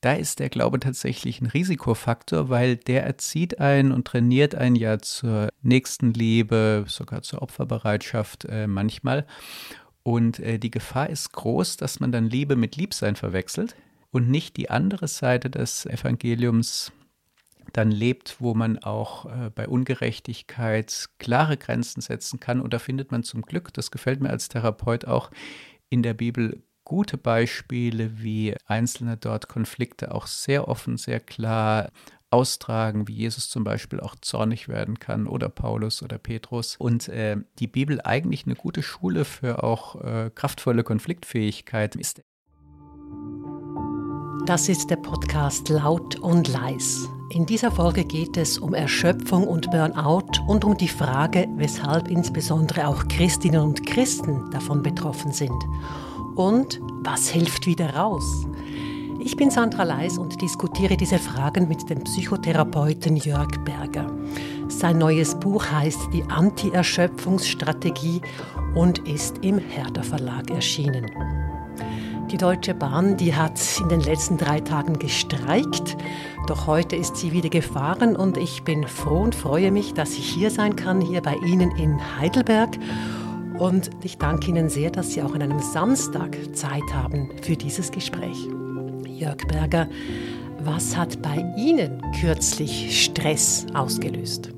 da ist der Glaube tatsächlich ein Risikofaktor, weil der erzieht einen und trainiert einen ja zur Nächstenliebe, sogar zur Opferbereitschaft äh, manchmal. Und äh, die Gefahr ist groß, dass man dann Liebe mit Liebsein verwechselt und nicht die andere Seite des Evangeliums dann lebt, wo man auch äh, bei Ungerechtigkeit klare Grenzen setzen kann. Und da findet man zum Glück, das gefällt mir als Therapeut auch, in der Bibel gute Beispiele, wie Einzelne dort Konflikte auch sehr offen, sehr klar austragen, wie Jesus zum Beispiel auch zornig werden kann oder Paulus oder Petrus. Und äh, die Bibel eigentlich eine gute Schule für auch äh, kraftvolle Konfliktfähigkeit ist. Das ist der Podcast Laut und Leis. In dieser Folge geht es um Erschöpfung und Burnout und um die Frage, weshalb insbesondere auch Christinnen und Christen davon betroffen sind und was hilft wieder raus? Ich bin Sandra Leis und diskutiere diese Fragen mit dem Psychotherapeuten Jörg Berger. Sein neues Buch heißt Die Anti-Erschöpfungsstrategie und ist im Herder Verlag erschienen. Die Deutsche Bahn, die hat in den letzten drei Tagen gestreikt, doch heute ist sie wieder gefahren und ich bin froh und freue mich, dass ich hier sein kann, hier bei Ihnen in Heidelberg und ich danke Ihnen sehr, dass Sie auch an einem Samstag Zeit haben für dieses Gespräch. Jörg Berger, was hat bei Ihnen kürzlich Stress ausgelöst?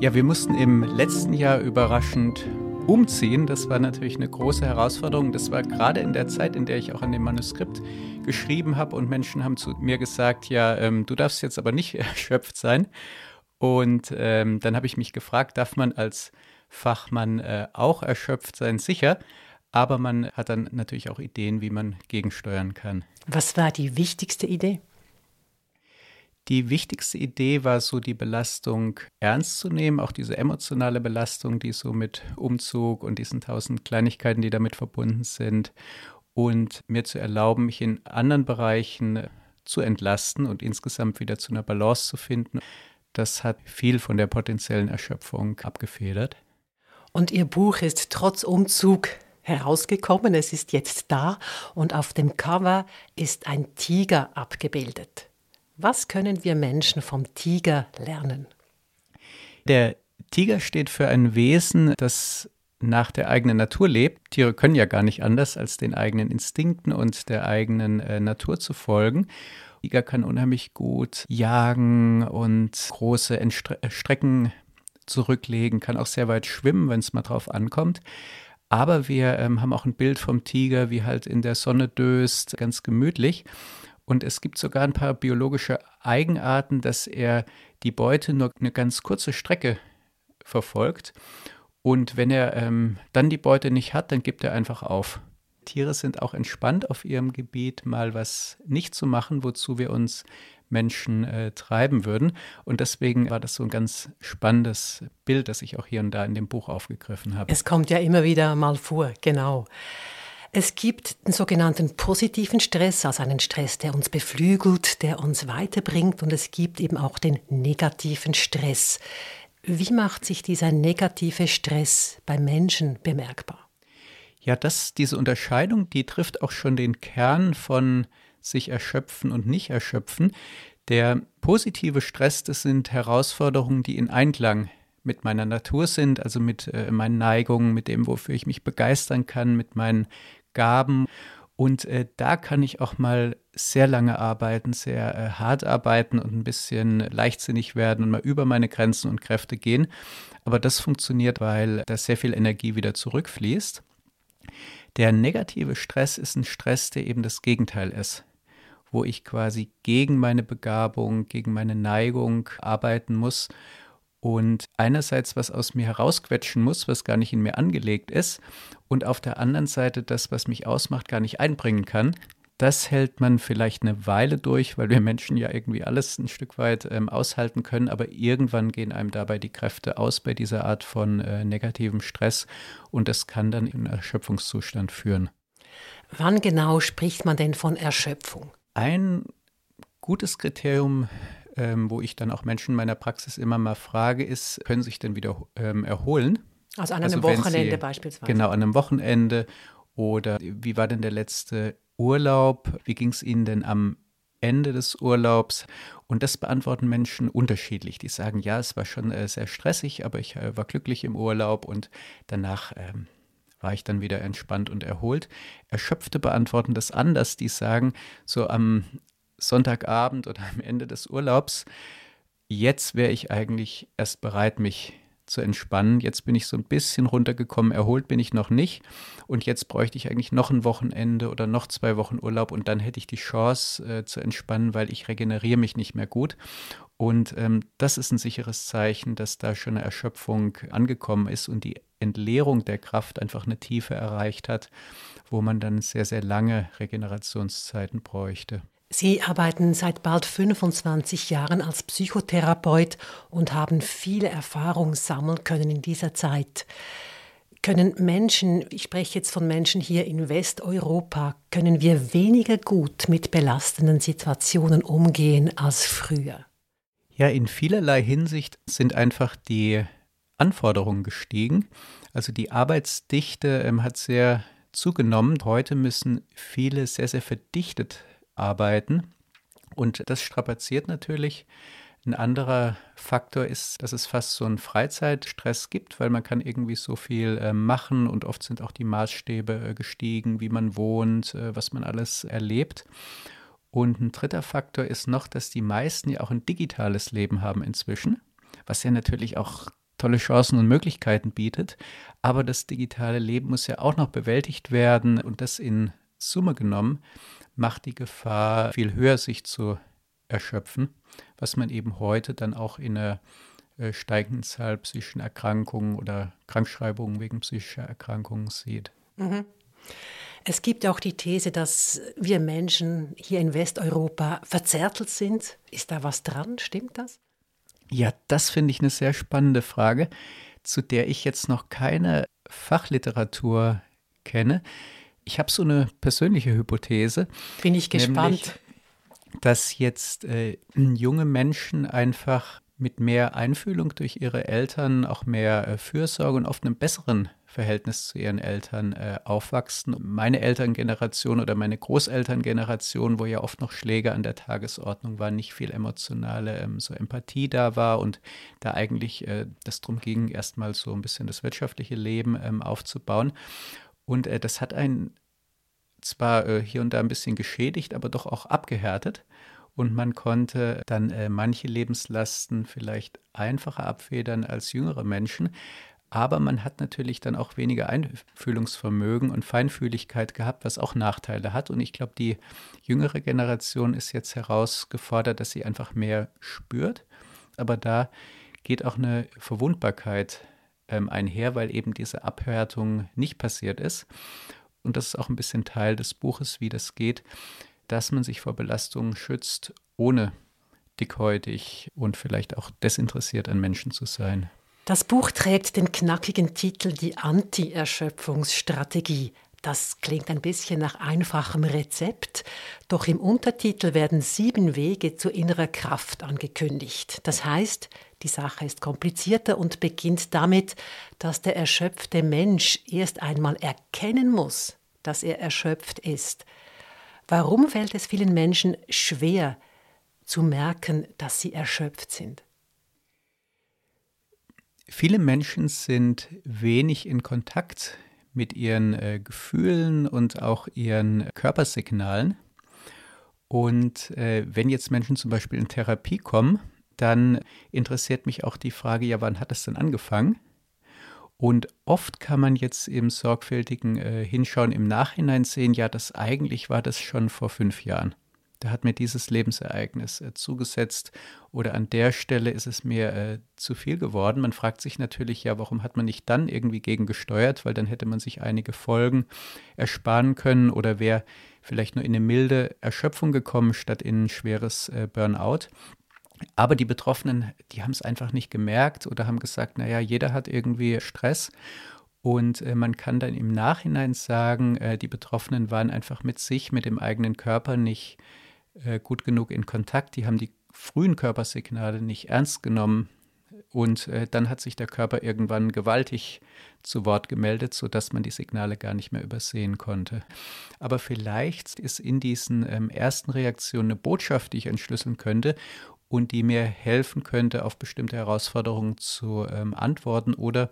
Ja, wir mussten im letzten Jahr überraschend umziehen. Das war natürlich eine große Herausforderung. Das war gerade in der Zeit, in der ich auch an dem Manuskript geschrieben habe und Menschen haben zu mir gesagt, ja, ähm, du darfst jetzt aber nicht erschöpft sein. Und ähm, dann habe ich mich gefragt, darf man als Fachmann äh, auch erschöpft sein, sicher. Aber man hat dann natürlich auch Ideen, wie man gegensteuern kann. Was war die wichtigste Idee? Die wichtigste Idee war so, die Belastung ernst zu nehmen, auch diese emotionale Belastung, die so mit Umzug und diesen tausend Kleinigkeiten, die damit verbunden sind, und mir zu erlauben, mich in anderen Bereichen zu entlasten und insgesamt wieder zu einer Balance zu finden. Das hat viel von der potenziellen Erschöpfung abgefedert. Und Ihr Buch ist trotz Umzug herausgekommen. Es ist jetzt da und auf dem Cover ist ein Tiger abgebildet. Was können wir Menschen vom Tiger lernen? Der Tiger steht für ein Wesen, das nach der eigenen Natur lebt. Tiere können ja gar nicht anders, als den eigenen Instinkten und der eigenen äh, Natur zu folgen. Tiger kann unheimlich gut jagen und große Entstre Strecken zurücklegen, kann auch sehr weit schwimmen, wenn es mal drauf ankommt. Aber wir ähm, haben auch ein Bild vom Tiger, wie halt in der Sonne döst, ganz gemütlich. Und es gibt sogar ein paar biologische Eigenarten, dass er die Beute nur eine ganz kurze Strecke verfolgt. Und wenn er ähm, dann die Beute nicht hat, dann gibt er einfach auf. Tiere sind auch entspannt auf ihrem Gebiet, mal was nicht zu machen, wozu wir uns Menschen äh, treiben würden. Und deswegen war das so ein ganz spannendes Bild, das ich auch hier und da in dem Buch aufgegriffen habe. Es kommt ja immer wieder mal vor, genau. Es gibt den sogenannten positiven Stress, also einen Stress, der uns beflügelt, der uns weiterbringt. Und es gibt eben auch den negativen Stress. Wie macht sich dieser negative Stress bei Menschen bemerkbar? Ja, das, diese Unterscheidung, die trifft auch schon den Kern von sich erschöpfen und nicht erschöpfen. Der positive Stress, das sind Herausforderungen, die in Einklang mit meiner Natur sind, also mit äh, meinen Neigungen, mit dem, wofür ich mich begeistern kann, mit meinen Gaben. Und äh, da kann ich auch mal sehr lange arbeiten, sehr äh, hart arbeiten und ein bisschen leichtsinnig werden und mal über meine Grenzen und Kräfte gehen. Aber das funktioniert, weil da sehr viel Energie wieder zurückfließt. Der negative Stress ist ein Stress, der eben das Gegenteil ist wo ich quasi gegen meine Begabung, gegen meine Neigung arbeiten muss und einerseits was aus mir herausquetschen muss, was gar nicht in mir angelegt ist, und auf der anderen Seite das, was mich ausmacht, gar nicht einbringen kann. Das hält man vielleicht eine Weile durch, weil wir Menschen ja irgendwie alles ein Stück weit ähm, aushalten können, aber irgendwann gehen einem dabei die Kräfte aus bei dieser Art von äh, negativem Stress und das kann dann in Erschöpfungszustand führen. Wann genau spricht man denn von Erschöpfung? Ein gutes Kriterium, ähm, wo ich dann auch Menschen in meiner Praxis immer mal frage, ist, können sich denn wieder ähm, erholen? Also an einem also Wochenende sie, beispielsweise. Genau, an einem Wochenende. Oder wie war denn der letzte Urlaub? Wie ging es Ihnen denn am Ende des Urlaubs. Und das beantworten Menschen unterschiedlich. Die sagen, ja, es war schon äh, sehr stressig, aber ich äh, war glücklich im Urlaub und danach ähm, war ich dann wieder entspannt und erholt. Erschöpfte beantworten das anders. Die sagen, so am Sonntagabend oder am Ende des Urlaubs, jetzt wäre ich eigentlich erst bereit, mich zu entspannen. Jetzt bin ich so ein bisschen runtergekommen, erholt bin ich noch nicht. Und jetzt bräuchte ich eigentlich noch ein Wochenende oder noch zwei Wochen Urlaub und dann hätte ich die Chance äh, zu entspannen, weil ich regeneriere mich nicht mehr gut. Und ähm, das ist ein sicheres Zeichen, dass da schon eine Erschöpfung angekommen ist und die Entleerung der Kraft einfach eine Tiefe erreicht hat, wo man dann sehr, sehr lange Regenerationszeiten bräuchte. Sie arbeiten seit bald 25 Jahren als Psychotherapeut und haben viele Erfahrungen sammeln können in dieser Zeit. Können Menschen, ich spreche jetzt von Menschen hier in Westeuropa, können wir weniger gut mit belastenden Situationen umgehen als früher? Ja, in vielerlei Hinsicht sind einfach die Anforderungen gestiegen. Also die Arbeitsdichte ähm, hat sehr zugenommen. Heute müssen viele sehr, sehr verdichtet arbeiten. Und das strapaziert natürlich. Ein anderer Faktor ist, dass es fast so einen Freizeitstress gibt, weil man kann irgendwie so viel äh, machen und oft sind auch die Maßstäbe äh, gestiegen, wie man wohnt, äh, was man alles erlebt. Und ein dritter Faktor ist noch, dass die meisten ja auch ein digitales Leben haben inzwischen, was ja natürlich auch tolle Chancen und Möglichkeiten bietet. Aber das digitale Leben muss ja auch noch bewältigt werden und das in Summe genommen macht die Gefahr viel höher, sich zu erschöpfen, was man eben heute dann auch in einer äh, steigenden Zahl psychischen Erkrankungen oder Krankschreibungen wegen psychischer Erkrankungen sieht. Mhm. Es gibt auch die These, dass wir Menschen hier in Westeuropa verzärtelt sind. Ist da was dran? Stimmt das? Ja, das finde ich eine sehr spannende Frage, zu der ich jetzt noch keine Fachliteratur kenne. Ich habe so eine persönliche Hypothese. Bin ich gespannt. Nämlich, dass jetzt äh, junge Menschen einfach mit mehr Einfühlung durch ihre Eltern, auch mehr äh, Fürsorge und oft einem besseren Verhältnis zu ihren Eltern äh, aufwachsen. Meine Elterngeneration oder meine Großelterngeneration, wo ja oft noch Schläge an der Tagesordnung waren, nicht viel emotionale ähm, so Empathie da war und da eigentlich äh, das darum ging, erstmal so ein bisschen das wirtschaftliche Leben ähm, aufzubauen. Und äh, das hat einen zwar äh, hier und da ein bisschen geschädigt, aber doch auch abgehärtet. Und man konnte dann äh, manche Lebenslasten vielleicht einfacher abfedern als jüngere Menschen. Aber man hat natürlich dann auch weniger Einfühlungsvermögen und Feinfühligkeit gehabt, was auch Nachteile hat. Und ich glaube, die jüngere Generation ist jetzt herausgefordert, dass sie einfach mehr spürt. Aber da geht auch eine Verwundbarkeit ähm, einher, weil eben diese Abhärtung nicht passiert ist. Und das ist auch ein bisschen Teil des Buches, wie das geht, dass man sich vor Belastungen schützt, ohne dickhäutig und vielleicht auch desinteressiert an Menschen zu sein. Das Buch trägt den knackigen Titel Die Anti-Erschöpfungsstrategie. Das klingt ein bisschen nach einfachem Rezept, doch im Untertitel werden sieben Wege zu innerer Kraft angekündigt. Das heißt, die Sache ist komplizierter und beginnt damit, dass der erschöpfte Mensch erst einmal erkennen muss, dass er erschöpft ist. Warum fällt es vielen Menschen schwer zu merken, dass sie erschöpft sind? Viele Menschen sind wenig in Kontakt mit ihren äh, Gefühlen und auch ihren Körpersignalen. Und äh, wenn jetzt Menschen zum Beispiel in Therapie kommen, dann interessiert mich auch die Frage, ja, wann hat das denn angefangen? Und oft kann man jetzt im sorgfältigen äh, Hinschauen im Nachhinein sehen, ja, das eigentlich war das schon vor fünf Jahren. Da hat mir dieses Lebensereignis äh, zugesetzt oder an der Stelle ist es mir äh, zu viel geworden. Man fragt sich natürlich, ja, warum hat man nicht dann irgendwie gegengesteuert, weil dann hätte man sich einige Folgen ersparen können oder wäre vielleicht nur in eine milde Erschöpfung gekommen statt in ein schweres äh, Burnout. Aber die Betroffenen, die haben es einfach nicht gemerkt oder haben gesagt, naja, jeder hat irgendwie Stress. Und äh, man kann dann im Nachhinein sagen, äh, die Betroffenen waren einfach mit sich, mit dem eigenen Körper nicht äh, gut genug in Kontakt. Die haben die frühen Körpersignale nicht ernst genommen, und äh, dann hat sich der Körper irgendwann gewaltig zu Wort gemeldet, sodass man die Signale gar nicht mehr übersehen konnte. Aber vielleicht ist in diesen ähm, ersten Reaktionen eine Botschaft, die ich entschlüsseln könnte und die mir helfen könnte, auf bestimmte Herausforderungen zu ähm, antworten oder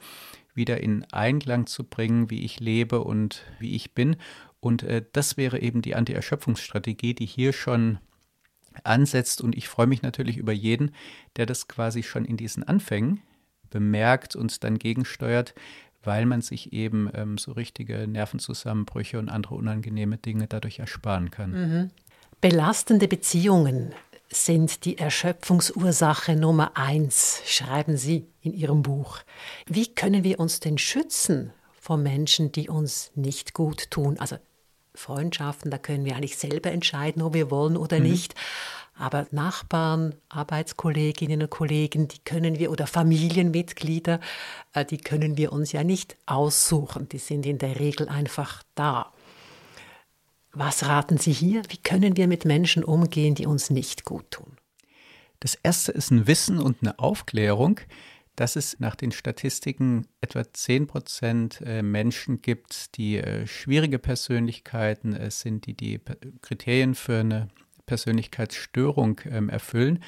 wieder in Einklang zu bringen, wie ich lebe und wie ich bin. Und äh, das wäre eben die Anti-Erschöpfungsstrategie, die hier schon ansetzt. Und ich freue mich natürlich über jeden, der das quasi schon in diesen Anfängen bemerkt und dann gegensteuert, weil man sich eben ähm, so richtige Nervenzusammenbrüche und andere unangenehme Dinge dadurch ersparen kann. Mhm. Belastende Beziehungen sind die Erschöpfungsursache Nummer eins, schreiben Sie in Ihrem Buch. Wie können wir uns denn schützen vor Menschen, die uns nicht gut tun? Also Freundschaften, da können wir eigentlich selber entscheiden, ob wir wollen oder mhm. nicht. Aber Nachbarn, Arbeitskolleginnen und Kollegen, die können wir, oder Familienmitglieder, äh, die können wir uns ja nicht aussuchen. Die sind in der Regel einfach da. Was raten Sie hier? Wie können wir mit Menschen umgehen, die uns nicht gut tun? Das erste ist ein Wissen und eine Aufklärung, dass es nach den Statistiken etwa 10 Prozent äh, Menschen gibt, die äh, schwierige Persönlichkeiten sind, die die Kriterien für eine Persönlichkeitsstörung ähm, erfüllen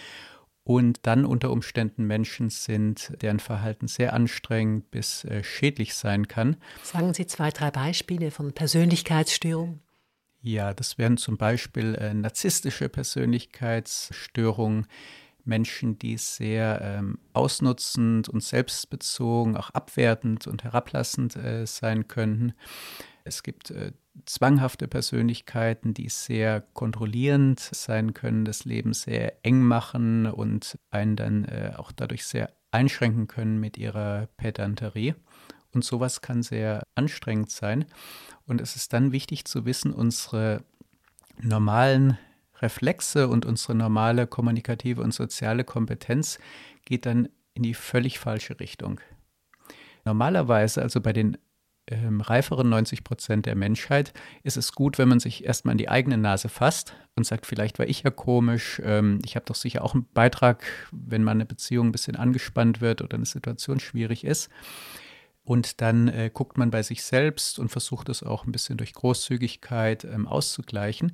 und dann unter Umständen Menschen sind, deren Verhalten sehr anstrengend bis äh, schädlich sein kann. Sagen Sie zwei, drei Beispiele von Persönlichkeitsstörungen. Ja, das wären zum Beispiel äh, narzisstische Persönlichkeitsstörungen, Menschen, die sehr ähm, ausnutzend und selbstbezogen, auch abwertend und herablassend äh, sein könnten. Es gibt äh, zwanghafte Persönlichkeiten, die sehr kontrollierend sein können, das Leben sehr eng machen und einen dann äh, auch dadurch sehr einschränken können mit ihrer Pedanterie. Und sowas kann sehr anstrengend sein. Und es ist dann wichtig zu wissen, unsere normalen Reflexe und unsere normale kommunikative und soziale Kompetenz geht dann in die völlig falsche Richtung. Normalerweise, also bei den ähm, reiferen 90 Prozent der Menschheit ist es gut, wenn man sich erstmal in die eigene Nase fasst und sagt, vielleicht war ich ja komisch, ähm, ich habe doch sicher auch einen Beitrag, wenn meine Beziehung ein bisschen angespannt wird oder eine Situation schwierig ist. Und dann äh, guckt man bei sich selbst und versucht es auch ein bisschen durch Großzügigkeit ähm, auszugleichen.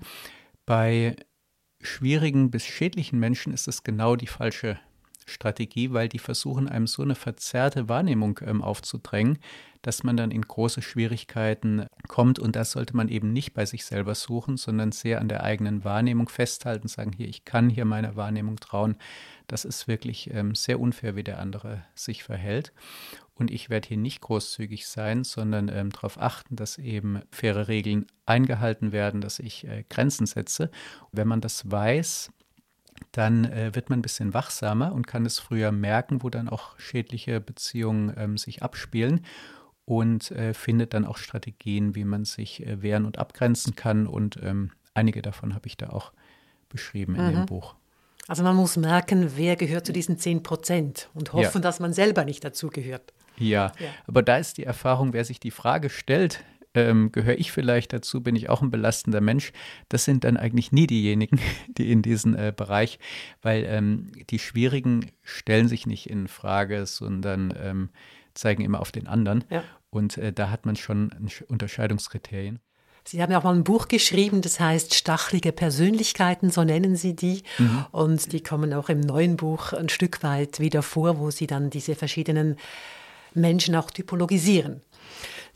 Bei schwierigen bis schädlichen Menschen ist es genau die falsche Strategie, weil die versuchen, einem so eine verzerrte Wahrnehmung ähm, aufzudrängen, dass man dann in große Schwierigkeiten kommt. Und das sollte man eben nicht bei sich selber suchen, sondern sehr an der eigenen Wahrnehmung festhalten, sagen, hier, ich kann hier meiner Wahrnehmung trauen. Das ist wirklich ähm, sehr unfair, wie der andere sich verhält. Und ich werde hier nicht großzügig sein, sondern ähm, darauf achten, dass eben faire Regeln eingehalten werden, dass ich äh, Grenzen setze. wenn man das weiß, dann äh, wird man ein bisschen wachsamer und kann es früher merken, wo dann auch schädliche Beziehungen ähm, sich abspielen und äh, findet dann auch Strategien, wie man sich äh, wehren und abgrenzen kann. Und ähm, einige davon habe ich da auch beschrieben in mhm. dem Buch. Also man muss merken, wer gehört zu diesen 10 Prozent und hoffen, ja. dass man selber nicht dazu gehört. Ja, ja, aber da ist die Erfahrung, wer sich die Frage stellt, ähm, gehöre ich vielleicht dazu, bin ich auch ein belastender Mensch, das sind dann eigentlich nie diejenigen, die in diesen äh, Bereich, weil ähm, die Schwierigen stellen sich nicht in Frage, sondern ähm, zeigen immer auf den anderen. Ja. Und äh, da hat man schon Unterscheidungskriterien. Sie haben ja auch mal ein Buch geschrieben, das heißt Stachelige Persönlichkeiten, so nennen Sie die. Mhm. Und die kommen auch im neuen Buch ein Stück weit wieder vor, wo Sie dann diese verschiedenen Menschen auch typologisieren.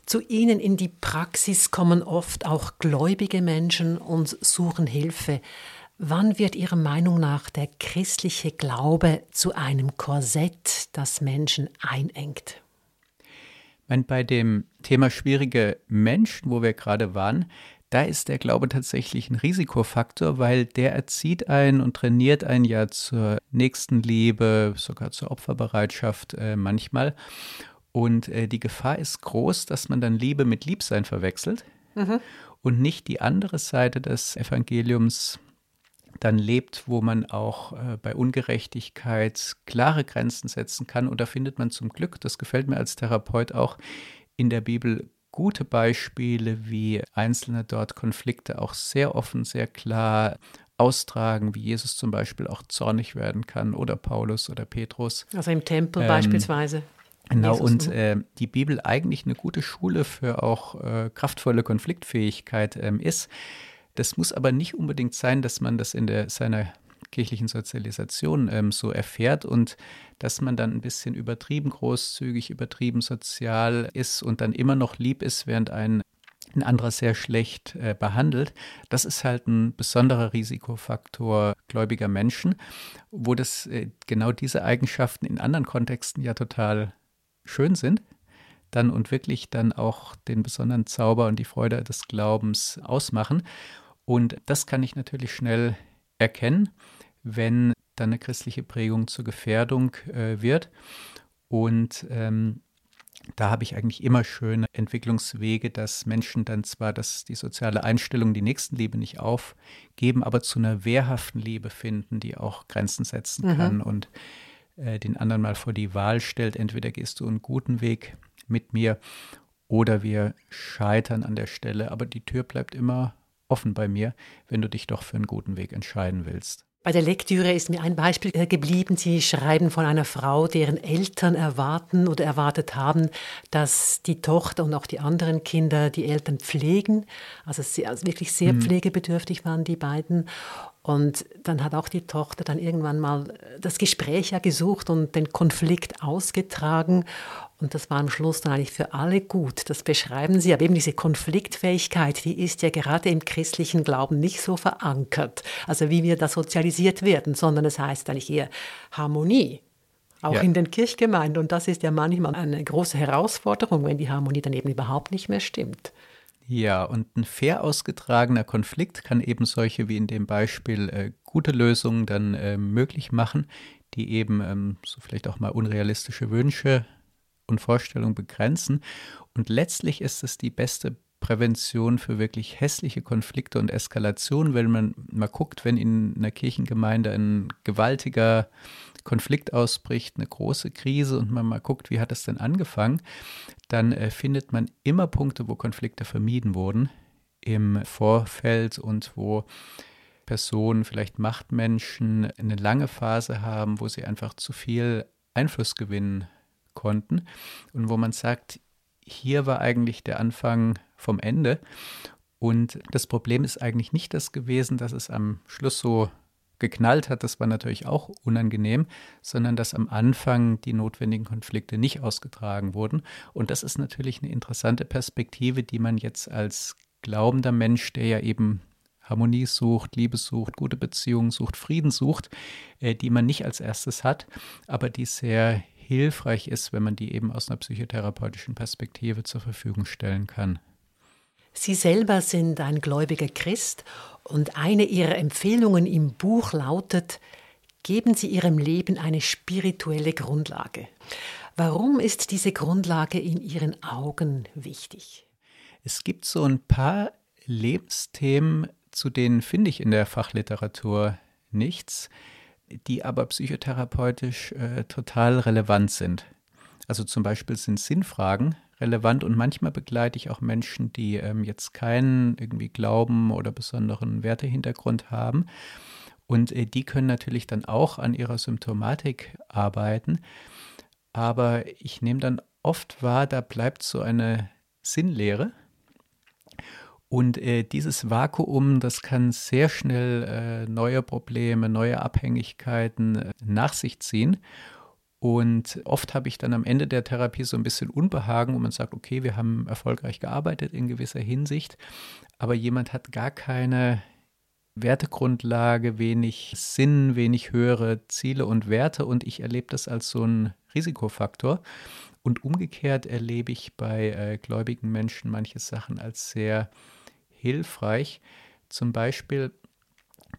Zu Ihnen in die Praxis kommen oft auch gläubige Menschen und suchen Hilfe. Wann wird Ihrer Meinung nach der christliche Glaube zu einem Korsett, das Menschen einengt? Meine, bei dem Thema schwierige Menschen, wo wir gerade waren, da ist der Glaube tatsächlich ein Risikofaktor, weil der erzieht einen und trainiert einen ja zur nächsten Liebe, sogar zur Opferbereitschaft äh, manchmal. Und äh, die Gefahr ist groß, dass man dann Liebe mit Liebsein verwechselt mhm. und nicht die andere Seite des Evangeliums dann lebt, wo man auch äh, bei Ungerechtigkeit klare Grenzen setzen kann. Und da findet man zum Glück, das gefällt mir als Therapeut auch, in der Bibel gute Beispiele, wie Einzelne dort Konflikte auch sehr offen, sehr klar austragen, wie Jesus zum Beispiel auch zornig werden kann oder Paulus oder Petrus. Also im Tempel ähm, beispielsweise. Genau, Jesus, und äh, die Bibel eigentlich eine gute Schule für auch äh, kraftvolle Konfliktfähigkeit ähm, ist. Das muss aber nicht unbedingt sein, dass man das in der, seiner kirchlichen Sozialisation ähm, so erfährt und dass man dann ein bisschen übertrieben großzügig, übertrieben sozial ist und dann immer noch lieb ist, während ein, ein anderer sehr schlecht äh, behandelt. Das ist halt ein besonderer Risikofaktor gläubiger Menschen, wo das äh, genau diese Eigenschaften in anderen Kontexten ja total schön sind dann und wirklich dann auch den besonderen Zauber und die Freude des Glaubens ausmachen. Und das kann ich natürlich schnell erkennen wenn dann eine christliche Prägung zur Gefährdung äh, wird. Und ähm, da habe ich eigentlich immer schöne Entwicklungswege, dass Menschen dann zwar das, die soziale Einstellung, die Nächstenliebe nicht aufgeben, aber zu einer wehrhaften Liebe finden, die auch Grenzen setzen mhm. kann und äh, den anderen mal vor die Wahl stellt. Entweder gehst du einen guten Weg mit mir oder wir scheitern an der Stelle, aber die Tür bleibt immer offen bei mir, wenn du dich doch für einen guten Weg entscheiden willst. Bei der Lektüre ist mir ein Beispiel äh, geblieben. Sie schreiben von einer Frau, deren Eltern erwarten oder erwartet haben, dass die Tochter und auch die anderen Kinder die Eltern pflegen. Also, sie, also wirklich sehr mhm. pflegebedürftig waren die beiden. Und dann hat auch die Tochter dann irgendwann mal das Gespräch ja gesucht und den Konflikt ausgetragen. Und das war am Schluss dann eigentlich für alle gut. Das beschreiben Sie. Aber eben diese Konfliktfähigkeit, die ist ja gerade im christlichen Glauben nicht so verankert. Also wie wir da sozialisiert werden, sondern es heißt eigentlich eher Harmonie. Auch ja. in den Kirchgemeinden. Und das ist ja manchmal eine große Herausforderung, wenn die Harmonie dann eben überhaupt nicht mehr stimmt. Ja, und ein fair ausgetragener Konflikt kann eben solche wie in dem Beispiel äh, gute Lösungen dann äh, möglich machen, die eben ähm, so vielleicht auch mal unrealistische Wünsche und Vorstellungen begrenzen. Und letztlich ist es die beste Prävention für wirklich hässliche Konflikte und Eskalation, wenn man mal guckt, wenn in einer Kirchengemeinde ein gewaltiger Konflikt ausbricht, eine große Krise und man mal guckt, wie hat es denn angefangen, dann äh, findet man immer Punkte, wo Konflikte vermieden wurden im Vorfeld und wo Personen, vielleicht Machtmenschen, eine lange Phase haben, wo sie einfach zu viel Einfluss gewinnen konnten und wo man sagt, hier war eigentlich der Anfang vom Ende. Und das Problem ist eigentlich nicht das gewesen, dass es am Schluss so geknallt hat, das war natürlich auch unangenehm, sondern dass am Anfang die notwendigen Konflikte nicht ausgetragen wurden. Und das ist natürlich eine interessante Perspektive, die man jetzt als glaubender Mensch, der ja eben Harmonie sucht, Liebe sucht, gute Beziehungen sucht, Frieden sucht, äh, die man nicht als erstes hat, aber die sehr hilfreich ist, wenn man die eben aus einer psychotherapeutischen Perspektive zur Verfügung stellen kann. Sie selber sind ein gläubiger Christ und eine Ihrer Empfehlungen im Buch lautet, geben Sie Ihrem Leben eine spirituelle Grundlage. Warum ist diese Grundlage in Ihren Augen wichtig? Es gibt so ein paar Lebensthemen, zu denen finde ich in der Fachliteratur nichts, die aber psychotherapeutisch äh, total relevant sind. Also zum Beispiel sind Sinnfragen relevant und manchmal begleite ich auch Menschen, die ähm, jetzt keinen irgendwie Glauben oder besonderen Wertehintergrund haben. Und äh, die können natürlich dann auch an ihrer Symptomatik arbeiten. Aber ich nehme dann oft wahr, da bleibt so eine Sinnlehre. Und äh, dieses Vakuum, das kann sehr schnell äh, neue Probleme, neue Abhängigkeiten äh, nach sich ziehen. Und oft habe ich dann am Ende der Therapie so ein bisschen Unbehagen, wo man sagt, okay, wir haben erfolgreich gearbeitet in gewisser Hinsicht, aber jemand hat gar keine Wertegrundlage, wenig Sinn, wenig höhere Ziele und Werte und ich erlebe das als so ein Risikofaktor. Und umgekehrt erlebe ich bei äh, gläubigen Menschen manche Sachen als sehr hilfreich. Zum Beispiel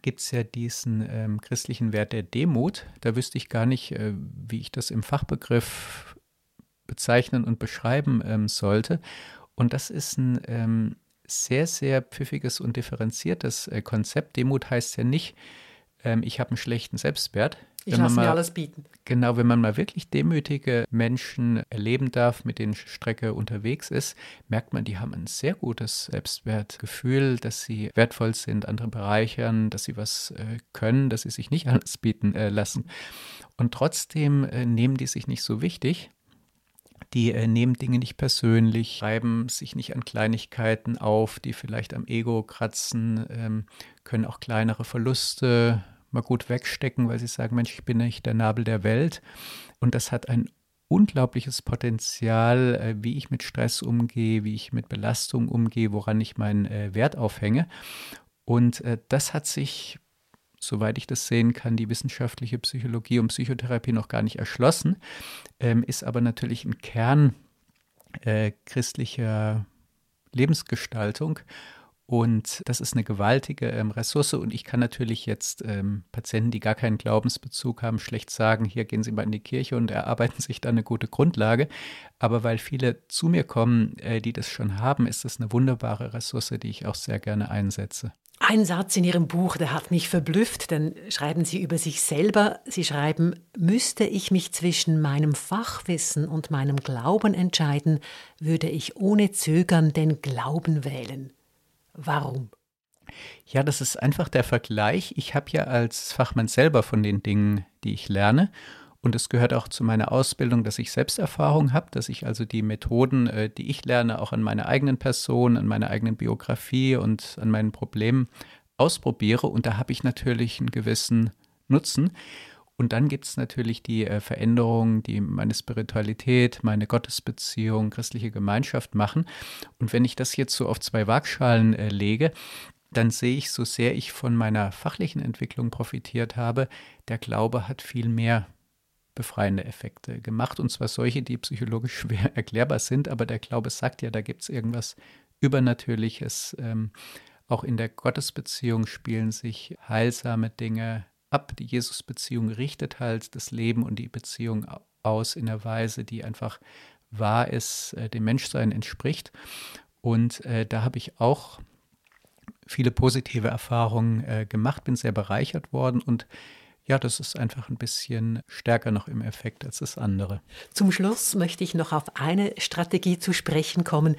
gibt es ja diesen ähm, christlichen Wert der Demut. Da wüsste ich gar nicht, äh, wie ich das im Fachbegriff bezeichnen und beschreiben ähm, sollte. Und das ist ein ähm, sehr, sehr pfiffiges und differenziertes äh, Konzept. Demut heißt ja nicht, ähm, ich habe einen schlechten Selbstwert. Ich lasse mir alles bieten. Genau, wenn man mal wirklich demütige Menschen erleben darf, mit denen Strecke unterwegs ist, merkt man, die haben ein sehr gutes Selbstwertgefühl, dass sie wertvoll sind, andere bereichern, dass sie was äh, können, dass sie sich nicht alles bieten äh, lassen. Und trotzdem äh, nehmen die sich nicht so wichtig. Die äh, nehmen Dinge nicht persönlich, reiben sich nicht an Kleinigkeiten auf, die vielleicht am Ego kratzen, ähm, können auch kleinere Verluste mal gut wegstecken, weil sie sagen, Mensch, ich bin nicht der Nabel der Welt. Und das hat ein unglaubliches Potenzial, äh, wie ich mit Stress umgehe, wie ich mit Belastung umgehe, woran ich meinen äh, Wert aufhänge. Und äh, das hat sich, soweit ich das sehen kann, die wissenschaftliche Psychologie und Psychotherapie noch gar nicht erschlossen, ähm, ist aber natürlich ein Kern christlicher Lebensgestaltung. Und das ist eine gewaltige ähm, Ressource. Und ich kann natürlich jetzt ähm, Patienten, die gar keinen Glaubensbezug haben, schlecht sagen, hier gehen Sie mal in die Kirche und erarbeiten sich da eine gute Grundlage. Aber weil viele zu mir kommen, äh, die das schon haben, ist das eine wunderbare Ressource, die ich auch sehr gerne einsetze. Ein Satz in Ihrem Buch, der hat mich verblüfft, denn schreiben Sie über sich selber. Sie schreiben, müsste ich mich zwischen meinem Fachwissen und meinem Glauben entscheiden, würde ich ohne Zögern den Glauben wählen. Warum? Ja, das ist einfach der Vergleich. Ich habe ja als Fachmann selber von den Dingen, die ich lerne. Und es gehört auch zu meiner Ausbildung, dass ich Selbsterfahrung habe, dass ich also die Methoden, äh, die ich lerne, auch an meiner eigenen Person, an meiner eigenen Biografie und an meinen Problemen ausprobiere. Und da habe ich natürlich einen gewissen Nutzen. Und dann gibt es natürlich die äh, Veränderungen, die meine Spiritualität, meine Gottesbeziehung, christliche Gemeinschaft machen. Und wenn ich das jetzt so auf zwei Waagschalen äh, lege, dann sehe ich, so sehr ich von meiner fachlichen Entwicklung profitiert habe, der Glaube hat viel mehr befreiende Effekte gemacht. Und zwar solche, die psychologisch schwer erklärbar sind, aber der Glaube sagt ja, da gibt es irgendwas Übernatürliches. Ähm, auch in der Gottesbeziehung spielen sich heilsame Dinge ab. Die Jesus-Beziehung richtet halt das Leben und die Beziehung aus in einer Weise, die einfach wahr ist, äh, dem Menschsein entspricht. Und äh, da habe ich auch viele positive Erfahrungen äh, gemacht, bin sehr bereichert worden und ja, das ist einfach ein bisschen stärker noch im Effekt als das andere. Zum Schluss möchte ich noch auf eine Strategie zu sprechen kommen.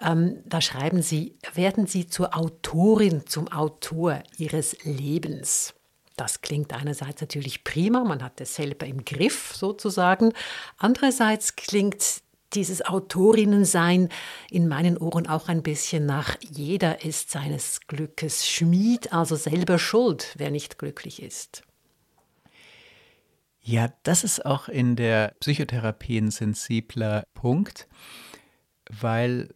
Ähm, da schreiben Sie, werden Sie zur Autorin, zum Autor Ihres Lebens. Das klingt einerseits natürlich prima, man hat es selber im Griff sozusagen. Andererseits klingt dieses Autorinnensein in meinen Ohren auch ein bisschen nach jeder ist seines Glückes Schmied, also selber schuld, wer nicht glücklich ist. Ja, das ist auch in der Psychotherapie ein sensibler Punkt, weil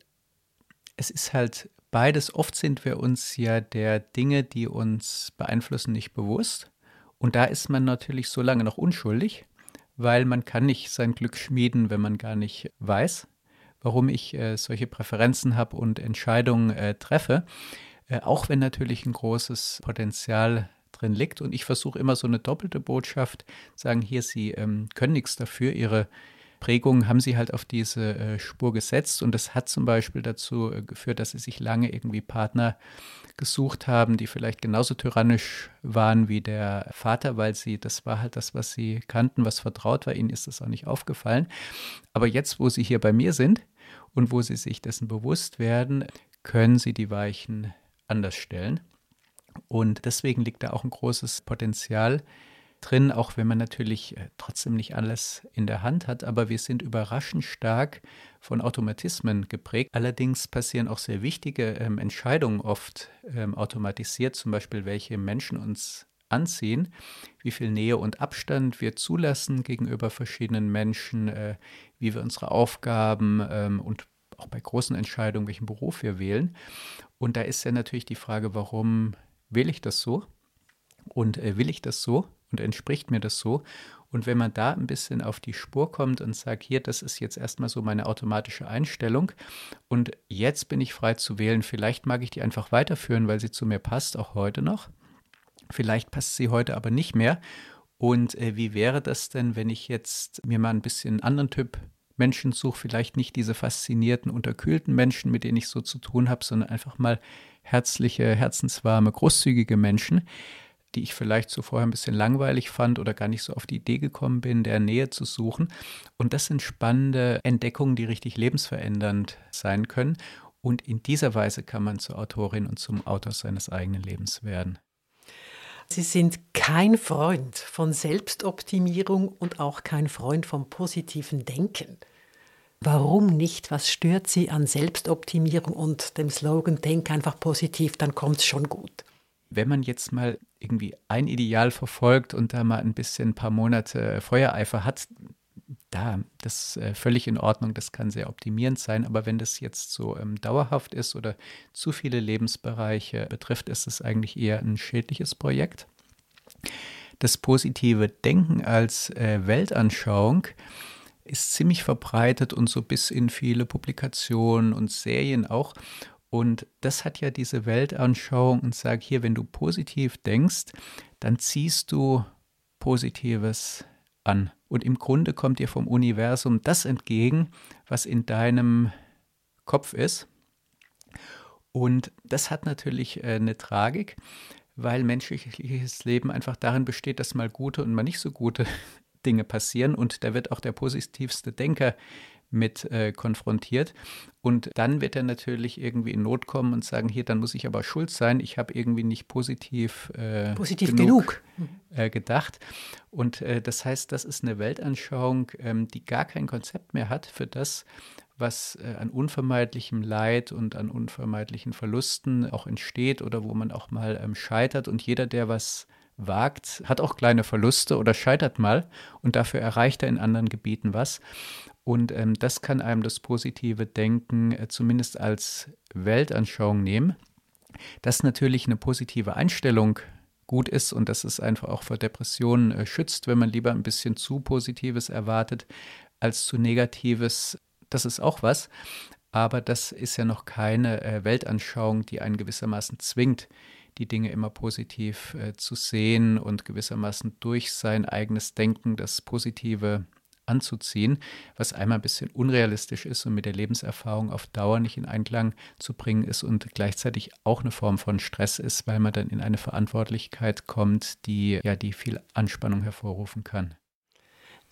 es ist halt beides, oft sind wir uns ja der Dinge, die uns beeinflussen, nicht bewusst. Und da ist man natürlich so lange noch unschuldig, weil man kann nicht sein Glück schmieden, wenn man gar nicht weiß, warum ich äh, solche Präferenzen habe und Entscheidungen äh, treffe. Äh, auch wenn natürlich ein großes Potenzial drin liegt. Und ich versuche immer so eine doppelte Botschaft, sagen hier, Sie ähm, können nichts dafür, Ihre Prägungen haben sie halt auf diese äh, Spur gesetzt und das hat zum Beispiel dazu äh, geführt, dass sie sich lange irgendwie Partner gesucht haben, die vielleicht genauso tyrannisch waren wie der Vater, weil sie, das war halt das, was sie kannten, was vertraut war, ihnen ist das auch nicht aufgefallen. Aber jetzt, wo sie hier bei mir sind und wo sie sich dessen bewusst werden, können sie die Weichen anders stellen. Und deswegen liegt da auch ein großes Potenzial drin, auch wenn man natürlich äh, trotzdem nicht alles in der Hand hat, aber wir sind überraschend stark von Automatismen geprägt. Allerdings passieren auch sehr wichtige ähm, Entscheidungen oft ähm, automatisiert, zum Beispiel welche Menschen uns anziehen, wie viel Nähe und Abstand wir zulassen gegenüber verschiedenen Menschen, äh, wie wir unsere Aufgaben ähm, und auch bei großen Entscheidungen, welchen Beruf wir wählen. Und da ist ja natürlich die Frage, warum wähle ich das so? Und äh, will ich das so? Und entspricht mir das so? Und wenn man da ein bisschen auf die Spur kommt und sagt, hier, das ist jetzt erstmal so meine automatische Einstellung und jetzt bin ich frei zu wählen, vielleicht mag ich die einfach weiterführen, weil sie zu mir passt, auch heute noch. Vielleicht passt sie heute aber nicht mehr. Und äh, wie wäre das denn, wenn ich jetzt mir mal ein bisschen einen anderen Typ Menschen suche, vielleicht nicht diese faszinierten, unterkühlten Menschen, mit denen ich so zu tun habe, sondern einfach mal herzliche, herzenswarme, großzügige Menschen, die ich vielleicht zuvor ein bisschen langweilig fand oder gar nicht so auf die Idee gekommen bin, der Nähe zu suchen. Und das sind spannende Entdeckungen, die richtig lebensverändernd sein können. Und in dieser Weise kann man zur Autorin und zum Autor seines eigenen Lebens werden. Sie sind kein Freund von Selbstoptimierung und auch kein Freund vom positiven Denken. Warum nicht? Was stört Sie an Selbstoptimierung und dem Slogan Denk einfach positiv, dann kommt es schon gut? Wenn man jetzt mal irgendwie ein Ideal verfolgt und da mal ein bisschen ein paar Monate Feuereifer hat, da, das ist äh, völlig in Ordnung, das kann sehr optimierend sein, aber wenn das jetzt so ähm, dauerhaft ist oder zu viele Lebensbereiche betrifft, ist es eigentlich eher ein schädliches Projekt. Das positive Denken als äh, Weltanschauung ist ziemlich verbreitet und so bis in viele Publikationen und Serien auch. Und das hat ja diese Weltanschauung und sagt hier, wenn du positiv denkst, dann ziehst du Positives an. Und im Grunde kommt dir vom Universum das entgegen, was in deinem Kopf ist. Und das hat natürlich äh, eine Tragik, weil menschliches Leben einfach darin besteht, dass mal gute und mal nicht so gute Dinge passieren. Und da wird auch der positivste Denker mit äh, konfrontiert. Und dann wird er natürlich irgendwie in Not kommen und sagen, hier, dann muss ich aber schuld sein. Ich habe irgendwie nicht positiv, äh, positiv genug, genug. Äh, gedacht. Und äh, das heißt, das ist eine Weltanschauung, ähm, die gar kein Konzept mehr hat für das, was äh, an unvermeidlichem Leid und an unvermeidlichen Verlusten auch entsteht oder wo man auch mal ähm, scheitert. Und jeder, der was wagt, hat auch kleine Verluste oder scheitert mal und dafür erreicht er in anderen Gebieten was. Und ähm, das kann einem das positive Denken äh, zumindest als Weltanschauung nehmen. Dass natürlich eine positive Einstellung gut ist und dass es einfach auch vor Depressionen äh, schützt, wenn man lieber ein bisschen zu Positives erwartet als zu Negatives. Das ist auch was. Aber das ist ja noch keine äh, Weltanschauung, die einen gewissermaßen zwingt, die Dinge immer positiv äh, zu sehen und gewissermaßen durch sein eigenes Denken das Positive anzuziehen, was einmal ein bisschen unrealistisch ist und mit der Lebenserfahrung auf Dauer nicht in Einklang zu bringen ist und gleichzeitig auch eine Form von Stress ist, weil man dann in eine Verantwortlichkeit kommt, die ja die viel Anspannung hervorrufen kann.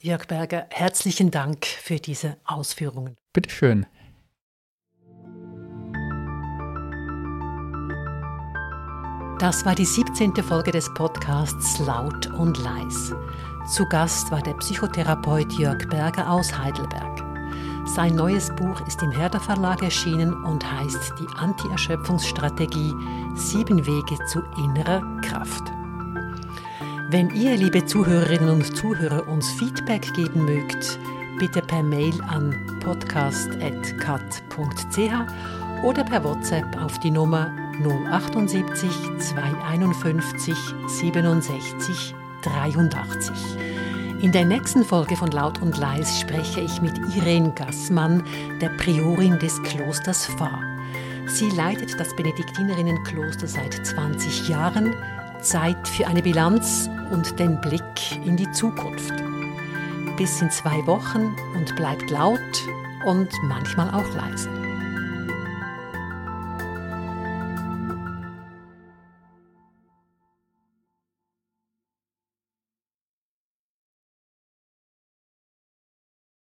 Jörg Berger, herzlichen Dank für diese Ausführungen. Bitteschön. Das war die 17. Folge des Podcasts Laut und Leis. Zu Gast war der Psychotherapeut Jörg Berger aus Heidelberg. Sein neues Buch ist im Herder Verlag erschienen und heißt Die Anti-Erschöpfungsstrategie Sieben Wege zu innerer Kraft. Wenn ihr, liebe Zuhörerinnen und Zuhörer, uns Feedback geben mögt, bitte per Mail an podcast.cat.ch oder per WhatsApp auf die Nummer 078 251 67 83. In der nächsten Folge von Laut und Leis spreche ich mit Irene Gassmann, der Priorin des Klosters Fahr. Sie leitet das Benediktinerinnenkloster seit 20 Jahren. Zeit für eine Bilanz und den Blick in die Zukunft. Bis in zwei Wochen und bleibt laut und manchmal auch leise.